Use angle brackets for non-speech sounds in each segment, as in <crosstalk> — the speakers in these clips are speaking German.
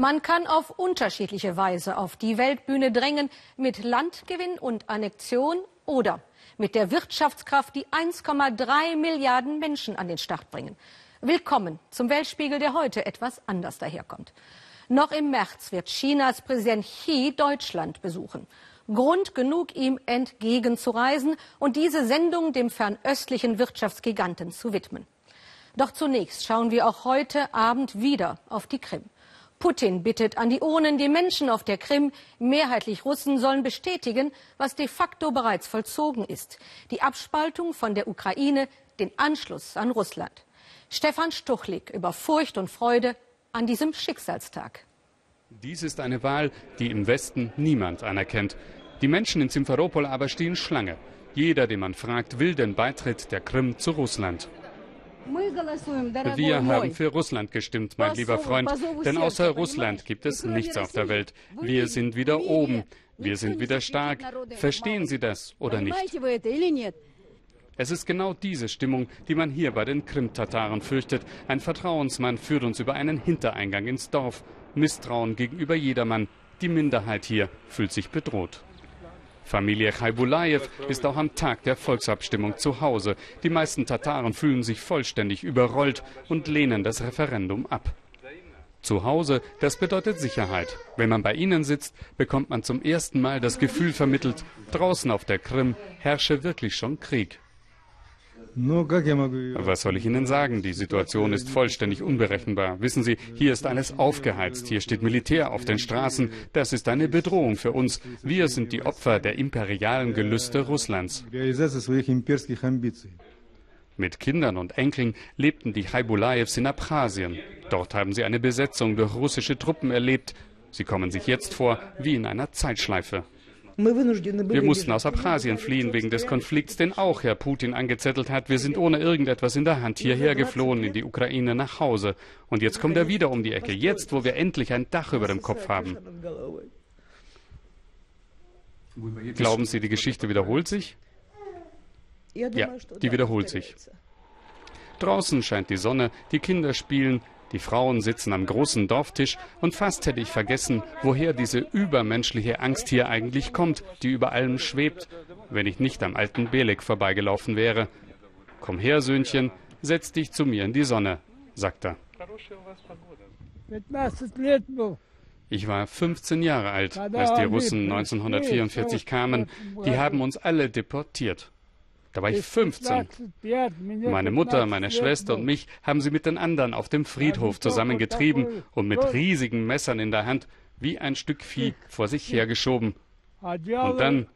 Man kann auf unterschiedliche Weise auf die Weltbühne drängen, mit Landgewinn und Annexion oder mit der Wirtschaftskraft, die 1,3 Milliarden Menschen an den Start bringen. Willkommen zum Weltspiegel, der heute etwas anders daherkommt. Noch im März wird Chinas Präsident Xi Deutschland besuchen. Grund genug, ihm entgegenzureisen und diese Sendung dem fernöstlichen Wirtschaftsgiganten zu widmen. Doch zunächst schauen wir auch heute Abend wieder auf die Krim. Putin bittet an die Urnen, die Menschen auf der Krim, mehrheitlich Russen, sollen bestätigen, was de facto bereits vollzogen ist. Die Abspaltung von der Ukraine, den Anschluss an Russland. Stefan Stuchlik über Furcht und Freude an diesem Schicksalstag. Dies ist eine Wahl, die im Westen niemand anerkennt. Die Menschen in Simferopol aber stehen Schlange. Jeder, den man fragt, will den Beitritt der Krim zu Russland. Wir haben für Russland gestimmt, mein lieber Freund, denn außer Russland gibt es nichts auf der Welt. Wir sind wieder oben, wir sind wieder stark. Verstehen Sie das oder nicht? Es ist genau diese Stimmung, die man hier bei den Krim-Tataren fürchtet. Ein Vertrauensmann führt uns über einen Hintereingang ins Dorf. Misstrauen gegenüber jedermann. Die Minderheit hier fühlt sich bedroht. Familie Chaibulaev ist auch am Tag der Volksabstimmung zu Hause. Die meisten Tataren fühlen sich vollständig überrollt und lehnen das Referendum ab. Zu Hause, das bedeutet Sicherheit. Wenn man bei ihnen sitzt, bekommt man zum ersten Mal das Gefühl vermittelt, draußen auf der Krim herrsche wirklich schon Krieg. Was soll ich Ihnen sagen? Die Situation ist vollständig unberechenbar. Wissen Sie, hier ist alles aufgeheizt. Hier steht Militär auf den Straßen. Das ist eine Bedrohung für uns. Wir sind die Opfer der imperialen Gelüste Russlands. Mit Kindern und Enkeln lebten die Chaibulaevs in Abchasien. Dort haben sie eine Besetzung durch russische Truppen erlebt. Sie kommen sich jetzt vor wie in einer Zeitschleife. Wir mussten aus Abchasien fliehen wegen des Konflikts, den auch Herr Putin angezettelt hat. Wir sind ohne irgendetwas in der Hand hierher geflohen in die Ukraine nach Hause. Und jetzt kommt er wieder um die Ecke, jetzt, wo wir endlich ein Dach über dem Kopf haben. Glauben Sie, die Geschichte wiederholt sich? Ja, die wiederholt sich. Draußen scheint die Sonne, die Kinder spielen, die Frauen sitzen am großen Dorftisch und fast hätte ich vergessen, woher diese übermenschliche Angst hier eigentlich kommt, die über allem schwebt, wenn ich nicht am alten Belek vorbeigelaufen wäre. Komm her, Söhnchen, setz dich zu mir in die Sonne, sagt er. Ich war 15 Jahre alt, als die Russen 1944 kamen. Die haben uns alle deportiert. Da war ich 15. Meine Mutter, meine Schwester und mich haben sie mit den anderen auf dem Friedhof zusammengetrieben und mit riesigen Messern in der Hand wie ein Stück Vieh vor sich hergeschoben und dann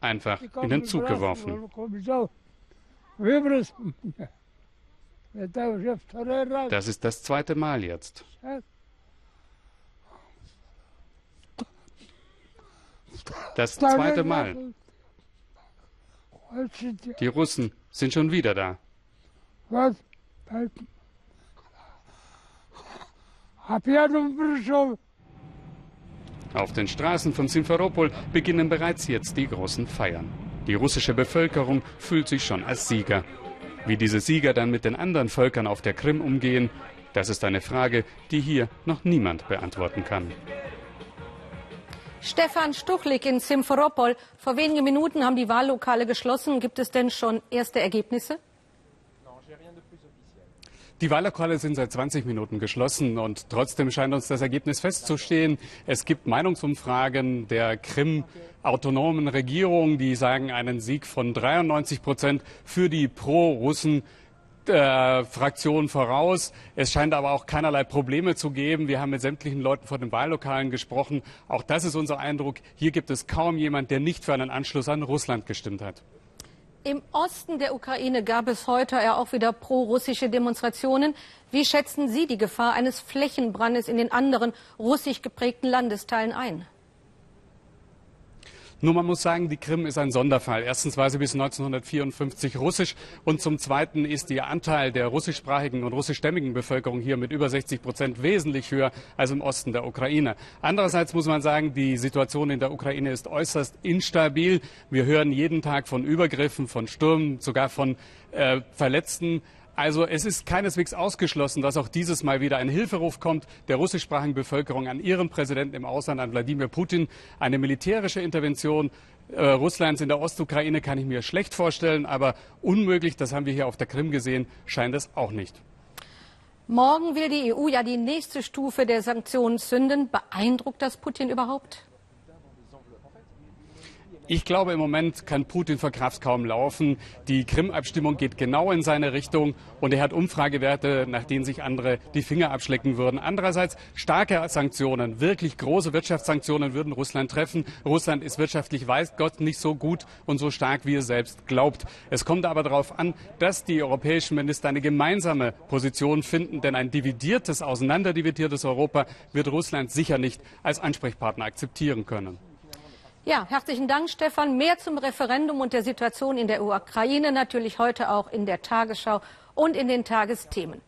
einfach in den Zug geworfen. <laughs> Das ist das zweite Mal jetzt. Das zweite Mal. Die Russen sind schon wieder da. Was? Auf den Straßen von Simferopol beginnen bereits jetzt die großen Feiern. Die russische Bevölkerung fühlt sich schon als Sieger. Wie diese Sieger dann mit den anderen Völkern auf der Krim umgehen, das ist eine Frage, die hier noch niemand beantworten kann. Stefan Stuchlik in Simferopol. Vor wenigen Minuten haben die Wahllokale geschlossen. Gibt es denn schon erste Ergebnisse? Die Wahllokale sind seit 20 Minuten geschlossen und trotzdem scheint uns das Ergebnis festzustehen. Es gibt Meinungsumfragen der Krim-autonomen Regierung, die sagen einen Sieg von 93 Prozent für die Pro-Russen äh, Fraktion voraus. Es scheint aber auch keinerlei Probleme zu geben. Wir haben mit sämtlichen Leuten vor den Wahllokalen gesprochen. Auch das ist unser Eindruck. Hier gibt es kaum jemand, der nicht für einen Anschluss an Russland gestimmt hat. Im Osten der Ukraine gab es heute ja auch wieder pro-russische Demonstrationen. Wie schätzen Sie die Gefahr eines Flächenbrandes in den anderen russisch geprägten Landesteilen ein? Nur man muss sagen, die Krim ist ein Sonderfall. Erstens war sie bis 1954 russisch und zum Zweiten ist der Anteil der russischsprachigen und russischstämmigen Bevölkerung hier mit über 60 Prozent wesentlich höher als im Osten der Ukraine. Andererseits muss man sagen, die Situation in der Ukraine ist äußerst instabil. Wir hören jeden Tag von Übergriffen, von Stürmen, sogar von äh, Verletzten. Also es ist keineswegs ausgeschlossen, dass auch dieses Mal wieder ein Hilferuf kommt der russischsprachigen Bevölkerung an ihren Präsidenten im Ausland, an Wladimir Putin. Eine militärische Intervention äh, Russlands in der Ostukraine kann ich mir schlecht vorstellen, aber unmöglich, das haben wir hier auf der Krim gesehen, scheint es auch nicht. Morgen will die EU ja die nächste Stufe der Sanktionen zünden. Beeindruckt das Putin überhaupt? Ich glaube, im Moment kann Putin vor Kraft kaum laufen. Die Krim-Abstimmung geht genau in seine Richtung und er hat Umfragewerte, nach denen sich andere die Finger abschlecken würden. Andererseits starke Sanktionen, wirklich große Wirtschaftssanktionen würden Russland treffen. Russland ist wirtschaftlich, weiß Gott, nicht so gut und so stark, wie er selbst glaubt. Es kommt aber darauf an, dass die europäischen Minister eine gemeinsame Position finden, denn ein dividiertes, auseinanderdividiertes Europa wird Russland sicher nicht als Ansprechpartner akzeptieren können. Ja, herzlichen Dank, Stefan. Mehr zum Referendum und der Situation in der Ukraine natürlich heute auch in der Tagesschau und in den Tagesthemen.